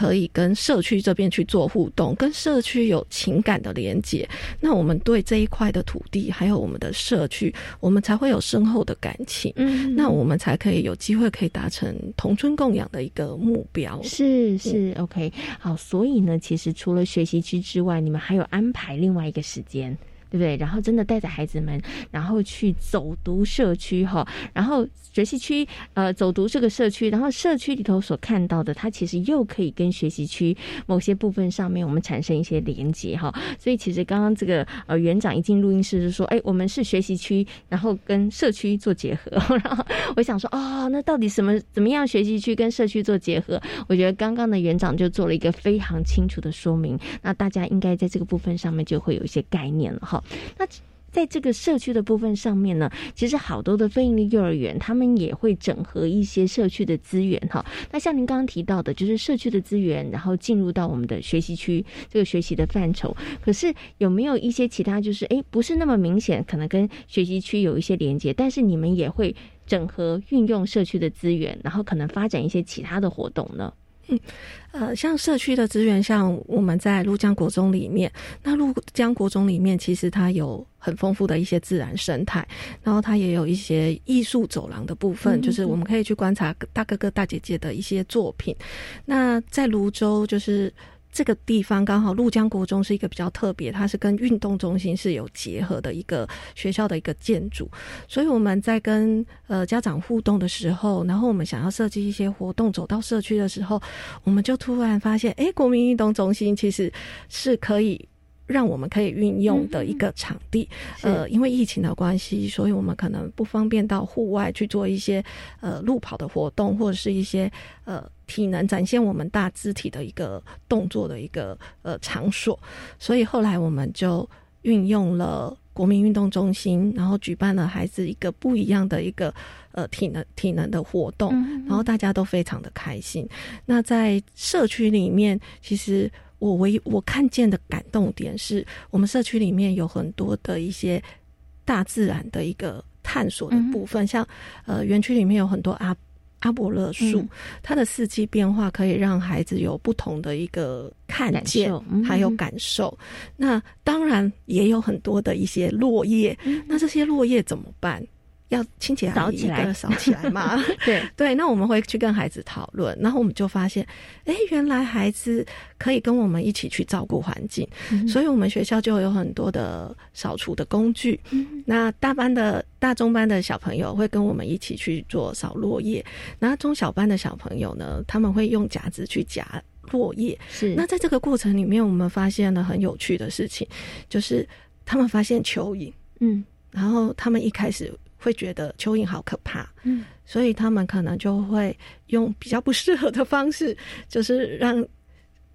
可以跟社区这边去做互动，跟社区有情感的连接。那我们对这一块的土地还有我们的社区，我们才会有深厚的感情，嗯，那我们才可以有。机会可以达成同村共养的一个目标，是是 OK 好，所以呢，其实除了学习区之外，你们还有安排另外一个时间。对不对？然后真的带着孩子们，然后去走读社区哈，然后学习区呃走读这个社区，然后社区里头所看到的，它其实又可以跟学习区某些部分上面我们产生一些连接哈。所以其实刚刚这个呃园长一进录音室就说，哎，我们是学习区，然后跟社区做结合。[LAUGHS] 然后我想说，哦，那到底什么怎么样学习区跟社区做结合？我觉得刚刚的园长就做了一个非常清楚的说明，那大家应该在这个部分上面就会有一些概念了哈。那在这个社区的部分上面呢，其实好多的非营利幼儿园，他们也会整合一些社区的资源哈。那像您刚刚提到的，就是社区的资源，然后进入到我们的学习区这个学习的范畴。可是有没有一些其他，就是哎，不是那么明显，可能跟学习区有一些连接，但是你们也会整合运用社区的资源，然后可能发展一些其他的活动呢？嗯，呃，像社区的资源，像我们在鹭江国中里面，那鹭江国中里面其实它有很丰富的一些自然生态，然后它也有一些艺术走廊的部分，就是我们可以去观察大哥哥大姐姐的一些作品。那在泸州就是。这个地方刚好陆江国中是一个比较特别，它是跟运动中心是有结合的一个学校的一个建筑，所以我们在跟呃家长互动的时候，然后我们想要设计一些活动，走到社区的时候，我们就突然发现，哎，国民运动中心其实是可以。让我们可以运用的一个场地，呃，因为疫情的关系，所以我们可能不方便到户外去做一些呃路跑的活动，或者是一些呃体能展现我们大肢体的一个动作的一个呃场所，所以后来我们就运用了国民运动中心，然后举办了孩子一个不一样的一个呃体能体能的活动，然后大家都非常的开心。那在社区里面，其实。我唯我看见的感动点是我们社区里面有很多的一些大自然的一个探索的部分，像呃园区里面有很多阿阿伯勒树，它的四季变化可以让孩子有不同的一个看见，还有感受。那当然也有很多的一些落叶，那这些落叶怎么办？要清洁扫起来，扫起来嘛？[LAUGHS] 对 [LAUGHS] 对，那我们会去跟孩子讨论，然后我们就发现，哎，原来孩子可以跟我们一起去照顾环境，所以我们学校就有很多的扫除的工具。那大班的大中班的小朋友会跟我们一起去做扫落叶，那中小班的小朋友呢，他们会用夹子去夹落叶。是，那在这个过程里面，我们发现了很有趣的事情，就是他们发现蚯蚓，嗯，然后他们一开始。会觉得蚯蚓好可怕，嗯，所以他们可能就会用比较不适合的方式，就是让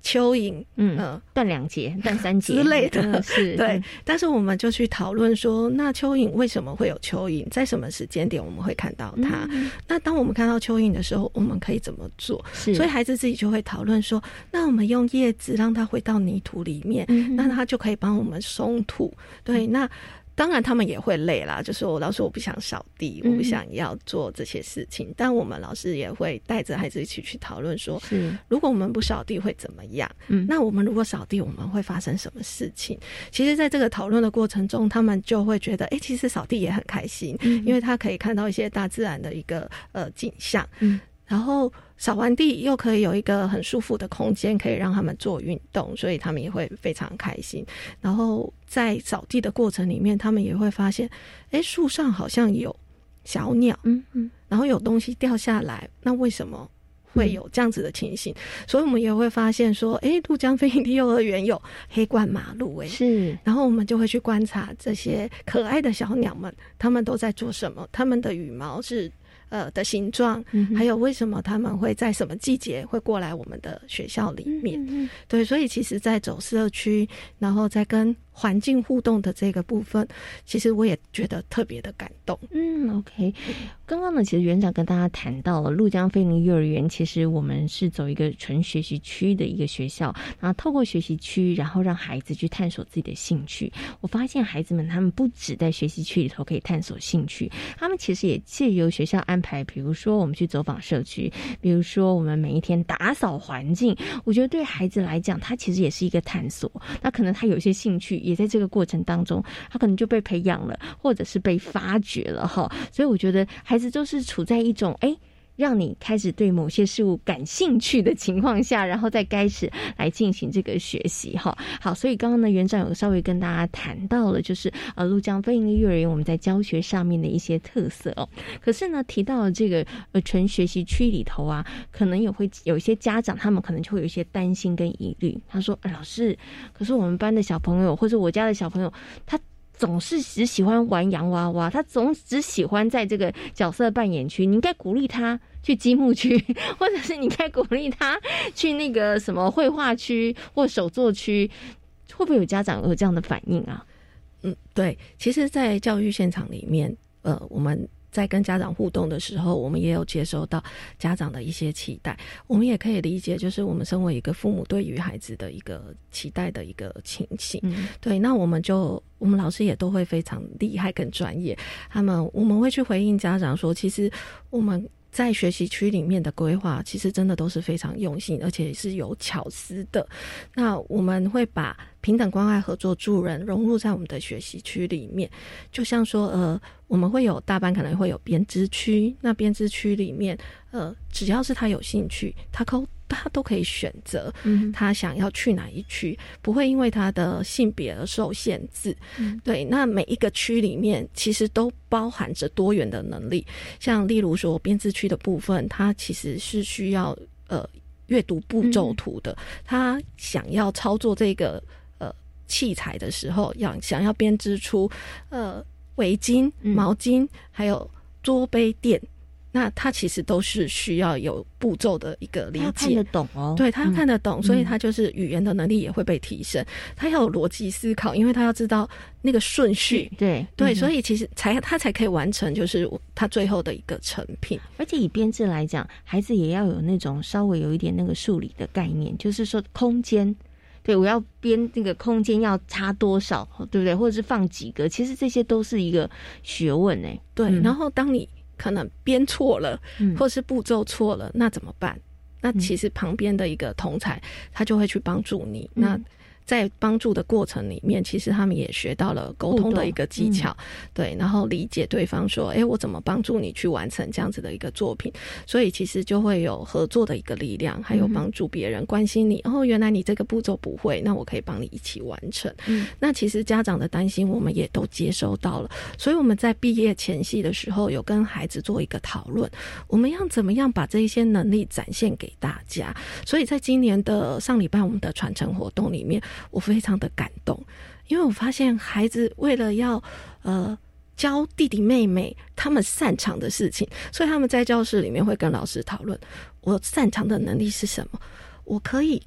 蚯蚓，嗯，断两节、断三节之类的，是 [LAUGHS] 对。但是我们就去讨论说，那蚯蚓为什么会有蚯蚓？在什么时间点我们会看到它？那当我们看到蚯蚓的时候，我们可以怎么做？所以孩子自己就会讨论说，那我们用叶子让它回到泥土里面，那它就可以帮我们松土。对，那。当然，他们也会累啦。就是我老师，我不想扫地，我不想要做这些事情。但我们老师也会带着孩子一起去讨论，说，如果我们不扫地会怎么样？嗯，那我们如果扫地，我们会发生什么事情？其实，在这个讨论的过程中，他们就会觉得，哎，其实扫地也很开心，因为他可以看到一些大自然的一个呃景象。嗯。然后扫完地又可以有一个很舒服的空间，可以让他们做运动，所以他们也会非常开心。然后在扫地的过程里面，他们也会发现，哎，树上好像有小鸟，嗯嗯，然后有东西掉下来，那为什么会有这样子的情形？所以我们也会发现说，哎，渡江飞行地幼儿园有黑冠马路，哎，是。然后我们就会去观察这些可爱的小鸟们，他们都在做什么？他们的羽毛是。呃的形状，还有为什么他们会在什么季节会过来我们的学校里面？对，所以其实，在走社区，然后再跟。环境互动的这个部分，其实我也觉得特别的感动。嗯，OK，刚刚呢，其实园长跟大家谈到了陆江飞林幼儿园，其实我们是走一个纯学习区的一个学校，然后透过学习区，然后让孩子去探索自己的兴趣。我发现孩子们他们不止在学习区里头可以探索兴趣，他们其实也借由学校安排，比如说我们去走访社区，比如说我们每一天打扫环境，我觉得对孩子来讲，他其实也是一个探索。那可能他有些兴趣。也在这个过程当中，他可能就被培养了，或者是被发掘了哈。所以我觉得孩子都是处在一种哎。让你开始对某些事物感兴趣的情况下，然后再开始来进行这个学习哈。好，所以刚刚呢，园长有稍微跟大家谈到了，就是呃，陆江飞鹰幼儿园我们在教学上面的一些特色哦。可是呢，提到了这个呃纯学习区里头啊，可能也会有一些家长，他们可能就会有一些担心跟疑虑。他说：“老师，可是我们班的小朋友或者我家的小朋友，他。”总是只喜欢玩洋娃娃，他总只喜欢在这个角色扮演区。你应该鼓励他去积木区，[LAUGHS] 或者是你应该鼓励他去那个什么绘画区或手作区。会不会有家长有这样的反应啊？嗯，对，其实，在教育现场里面，呃，我们。在跟家长互动的时候，我们也有接收到家长的一些期待。我们也可以理解，就是我们身为一个父母对于孩子的一个期待的一个情形。对，那我们就我们老师也都会非常厉害跟专业。他们我们会去回应家长说，其实我们在学习区里面的规划，其实真的都是非常用心，而且是有巧思的。那我们会把。平等关爱合作助人融入在我们的学习区里面。就像说，呃，我们会有大班可能会有编织区，那编织区里面，呃，只要是他有兴趣，他可他都可以选择，他想要去哪一区，不会因为他的性别而受限制。对，那每一个区里面其实都包含着多元的能力，像例如说编织区的部分，它其实是需要呃阅读步骤图的，他想要操作这个呃器材的时候，要想要编织出呃围巾、毛巾，还有桌杯垫。那他其实都是需要有步骤的一个理解，看得懂哦。对他看得懂，所以他就是语言的能力也会被提升。他要有逻辑思考，因为他要知道那个顺序。对对，所以其实才他才可以完成，就是他最后的一个成品。而且以编制来讲，孩子也要有那种稍微有一点那个数理的概念，就是说空间，对我要编那个空间要差多少，对不对？或者是放几个，其实这些都是一个学问哎。对，然后当你。可能编错了，或是步骤错了，那怎么办？那其实旁边的一个同才，他就会去帮助你。那在帮助的过程里面，其实他们也学到了沟通的一个技巧，对，然后理解对方说：“哎，我怎么帮助你去完成这样子的一个作品？”所以其实就会有合作的一个力量，还有帮助别人关心你。哦，原来你这个步骤不会，那我可以帮你一起完成。嗯，那其实家长的担心我们也都接收到了，所以我们在毕业前夕的时候有跟孩子做一个讨论，我们要怎么样把这一些能力展现给大家。所以在今年的上礼拜我们的传承活动里面。我非常的感动，因为我发现孩子为了要呃教弟弟妹妹他们擅长的事情，所以他们在教室里面会跟老师讨论我擅长的能力是什么，我可以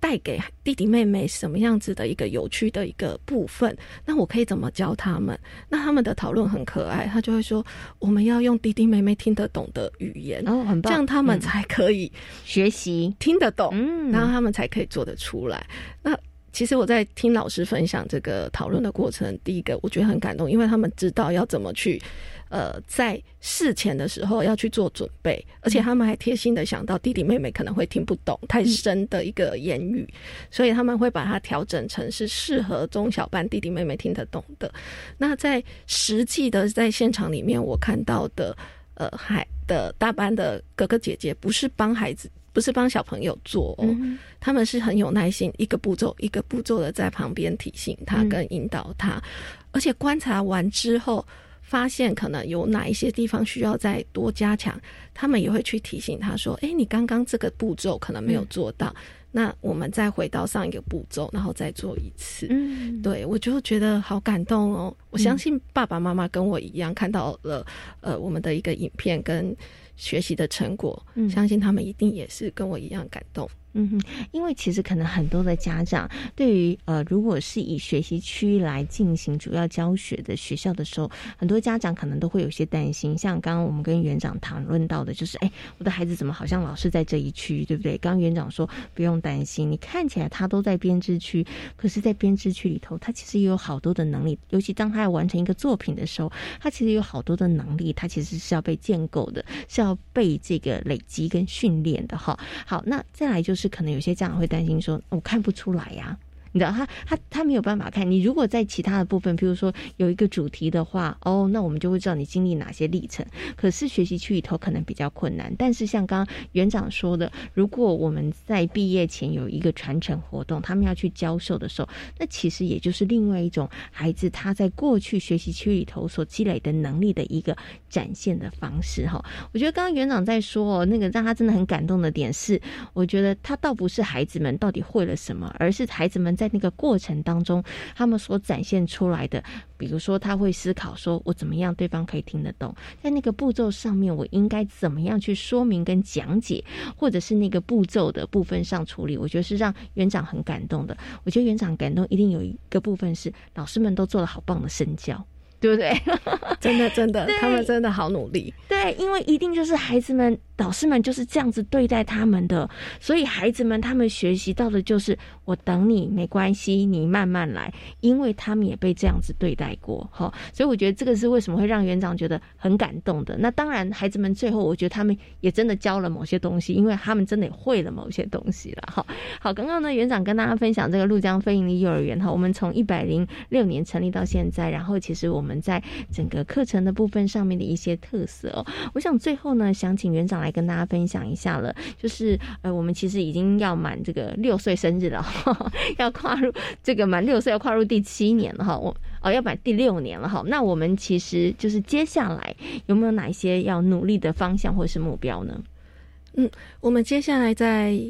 带给弟弟妹妹什么样子的一个有趣的一个部分，那我可以怎么教他们？那他们的讨论很可爱，他就会说我们要用弟弟妹妹听得懂的语言，然后很棒，这样他们才可以学习。听得懂，嗯，然后他们才可以做得出来。那其实我在听老师分享这个讨论的过程，第一个我觉得很感动，因为他们知道要怎么去，呃，在事前的时候要去做准备，而且他们还贴心的想到弟弟妹妹可能会听不懂太深的一个言语，所以他们会把它调整成是适合中小班弟弟妹妹听得懂的。那在实际的在现场里面，我看到的，呃，还的大班的哥哥姐姐不是帮孩子。不是帮小朋友做，哦，他们是很有耐心，一个步骤一个步骤的在旁边提醒他跟引导他，而且观察完之后，发现可能有哪一些地方需要再多加强，他们也会去提醒他说：“哎，你刚刚这个步骤可能没有做到，那我们再回到上一个步骤，然后再做一次。”嗯，对我就觉得好感动哦！我相信爸爸妈妈跟我一样看到了，呃，我们的一个影片跟。学习的成果，相信他们一定也是跟我一样感动。嗯哼，因为其实可能很多的家长对于呃，如果是以学习区来进行主要教学的学校的时候，很多家长可能都会有些担心。像刚刚我们跟园长谈论到的，就是哎，我的孩子怎么好像老是在这一区，对不对？刚刚园长说不用担心，你看起来他都在编织区，可是，在编织区里头，他其实也有好多的能力。尤其当他要完成一个作品的时候，他其实有好多的能力，他其实是要被建构的，是要被这个累积跟训练的。哈，好，那再来就是。是可能有些家长会担心说：“我看不出来呀。”你知道他他他没有办法看你。如果在其他的部分，比如说有一个主题的话，哦，那我们就会知道你经历哪些历程。可是学习区里头可能比较困难。但是像刚刚园长说的，如果我们在毕业前有一个传承活动，他们要去教授的时候，那其实也就是另外一种孩子他在过去学习区里头所积累的能力的一个展现的方式。哈，我觉得刚刚园长在说那个让他真的很感动的点是，我觉得他倒不是孩子们到底会了什么，而是孩子们。在那个过程当中，他们所展现出来的，比如说他会思考，说我怎么样对方可以听得懂，在那个步骤上面，我应该怎么样去说明跟讲解，或者是那个步骤的部分上处理，我觉得是让园长很感动的。我觉得园长感动一定有一个部分是老师们都做了好棒的身教，对不对？[LAUGHS] 真的真的，他们真的好努力。对，因为一定就是孩子们。老师们就是这样子对待他们的，所以孩子们他们学习到的就是我等你没关系，你慢慢来，因为他们也被这样子对待过哈。所以我觉得这个是为什么会让园长觉得很感动的。那当然，孩子们最后我觉得他们也真的教了某些东西，因为他们真的会了某些东西了哈。好，刚刚呢园长跟大家分享这个陆江飞营的幼儿园哈，我们从一百零六年成立到现在，然后其实我们在整个课程的部分上面的一些特色哦，我想最后呢想请园长来。来跟大家分享一下了，就是呃，我们其实已经要满这个六岁生日了，[LAUGHS] 要跨入这个满六岁要跨入第七年了哈，我哦要满第六年了哈。那我们其实就是接下来有没有哪一些要努力的方向或是目标呢？嗯，我们接下来在。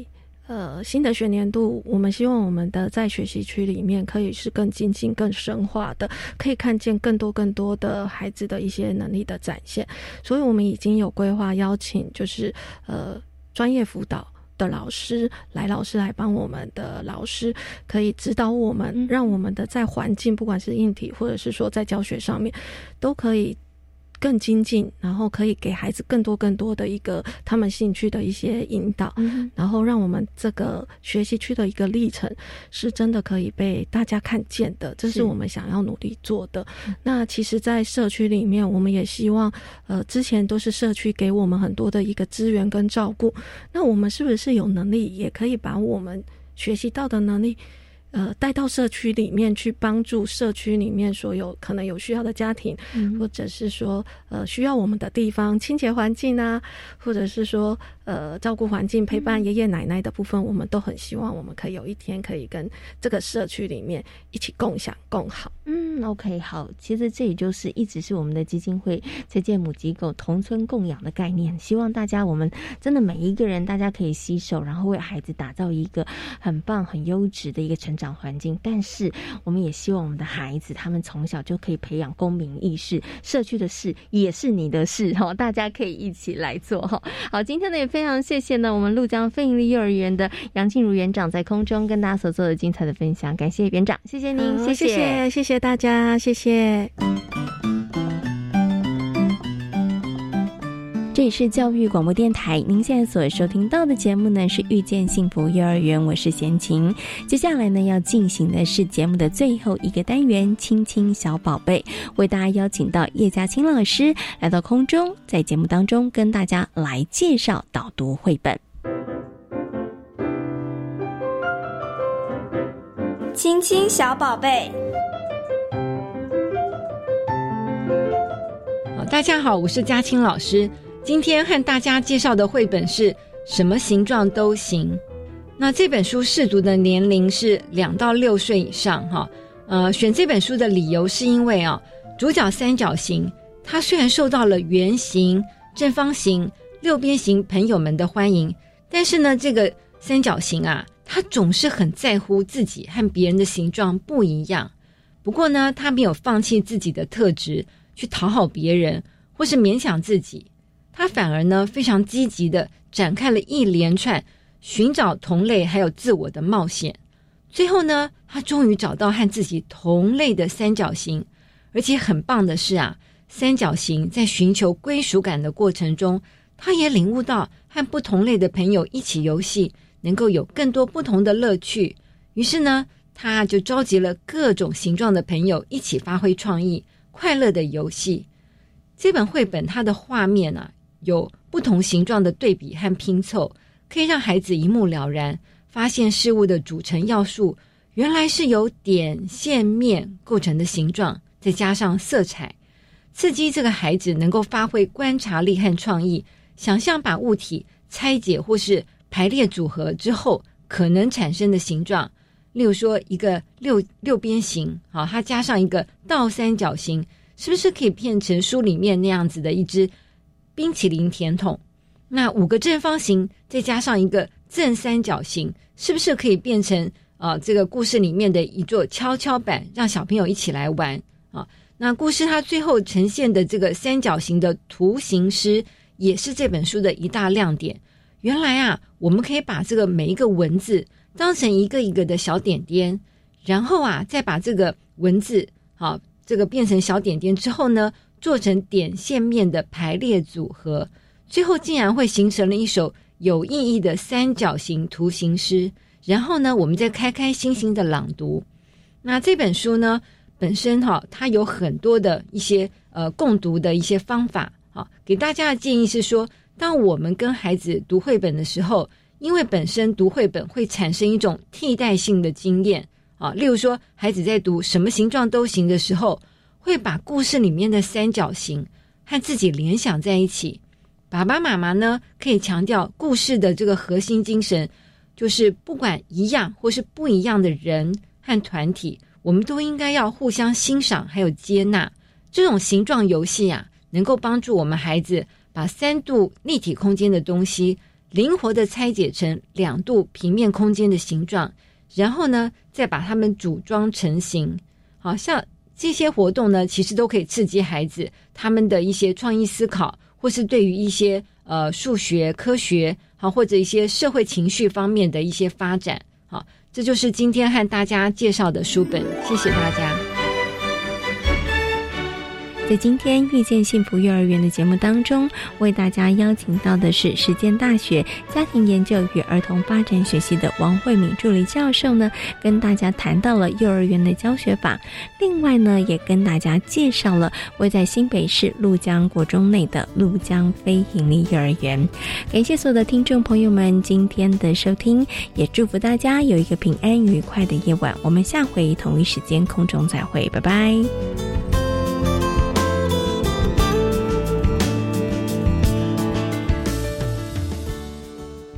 呃，新的学年度，我们希望我们的在学习区里面可以是更精进、更深化的，可以看见更多更多的孩子的一些能力的展现。所以，我们已经有规划邀请，就是呃专业辅导的老师来，老师来帮我们的老师可以指导我们，让我们的在环境，不管是硬体或者是说在教学上面，都可以。更精进，然后可以给孩子更多更多的一个他们兴趣的一些引导，然后让我们这个学习区的一个历程是真的可以被大家看见的，这是我们想要努力做的。那其实，在社区里面，我们也希望，呃，之前都是社区给我们很多的一个资源跟照顾，那我们是不是有能力也可以把我们学习到的能力？呃，带到社区里面去帮助社区里面所有可能有需要的家庭，或者是说呃需要我们的地方清洁环境啊，或者是说。呃，照顾环境、陪伴爷爷奶奶的部分，我们都很希望我们可以有一天可以跟这个社区里面一起共享共好。嗯，OK，好，其实这也就是一直是我们的基金会在建母机构同村共养的概念。希望大家，我们真的每一个人，大家可以携手，然后为孩子打造一个很棒、很优质的一个成长环境。但是，我们也希望我们的孩子，他们从小就可以培养公民意识，社区的事也是你的事哈，大家可以一起来做哈。好，今天呢也非。常谢谢呢，我们陆江非营利幼儿园的杨静茹园长在空中跟大家所做的精彩的分享，感谢园长，谢谢您，谢谢，谢谢大家，谢谢。这里是教育广播电台，您现在所收听到的节目呢是遇见幸福幼儿园，我是贤琴。接下来呢要进行的是节目的最后一个单元——亲亲小宝贝，为大家邀请到叶嘉青老师来到空中，在节目当中跟大家来介绍导读绘本。亲亲小宝贝，大家好，我是嘉青老师。今天和大家介绍的绘本是什么形状都行。那这本书试读的年龄是两到六岁以上，哈。呃，选这本书的理由是因为啊，主角三角形，它虽然受到了圆形、正方形、六边形朋友们的欢迎，但是呢，这个三角形啊，它总是很在乎自己和别人的形状不一样。不过呢，他没有放弃自己的特质去讨好别人，或是勉强自己。他反而呢非常积极的展开了一连串寻找同类还有自我的冒险，最后呢，他终于找到和自己同类的三角形，而且很棒的是啊，三角形在寻求归属感的过程中，他也领悟到和不同类的朋友一起游戏能够有更多不同的乐趣，于是呢，他就召集了各种形状的朋友一起发挥创意，快乐的游戏。这本绘本它的画面啊。有不同形状的对比和拼凑，可以让孩子一目了然，发现事物的组成要素原来是由点、线、面构成的形状，再加上色彩，刺激这个孩子能够发挥观察力和创意，想象把物体拆解或是排列组合之后可能产生的形状。例如说，一个六六边形，好，它加上一个倒三角形，是不是可以变成书里面那样子的一只？冰淇淋甜筒，那五个正方形再加上一个正三角形，是不是可以变成啊这个故事里面的一座跷跷板，让小朋友一起来玩啊？那故事它最后呈现的这个三角形的图形诗，也是这本书的一大亮点。原来啊，我们可以把这个每一个文字当成一个一个的小点点，然后啊，再把这个文字好这个变成小点点之后呢？做成点线面的排列组合，最后竟然会形成了一首有意义的三角形图形诗。然后呢，我们再开开心心的朗读。那这本书呢，本身哈，它有很多的一些呃共读的一些方法。好，给大家的建议是说，当我们跟孩子读绘本的时候，因为本身读绘本会产生一种替代性的经验啊，例如说，孩子在读什么形状都行的时候，会把故事里面的三角形和自己联想在一起。爸爸妈妈呢，可以强调故事的这个核心精神。就是不管一样或是不一样的人和团体，我们都应该要互相欣赏，还有接纳。这种形状游戏啊，能够帮助我们孩子把三度立体空间的东西灵活的拆解成两度平面空间的形状，然后呢，再把它们组装成型。好像这些活动呢，其实都可以刺激孩子他们的一些创意思考，或是对于一些呃数学、科学。好，或者一些社会情绪方面的一些发展，好，这就是今天和大家介绍的书本。谢谢大家。在今天遇见幸福幼儿园的节目当中，为大家邀请到的是实践大学家庭研究与儿童发展学系的王慧敏助理教授呢，跟大家谈到了幼儿园的教学法。另外呢，也跟大家介绍了位在新北市鹭江国中内的鹭江非营利幼儿园。感谢所有的听众朋友们今天的收听，也祝福大家有一个平安愉快的夜晚。我们下回同一时间空中再会，拜拜。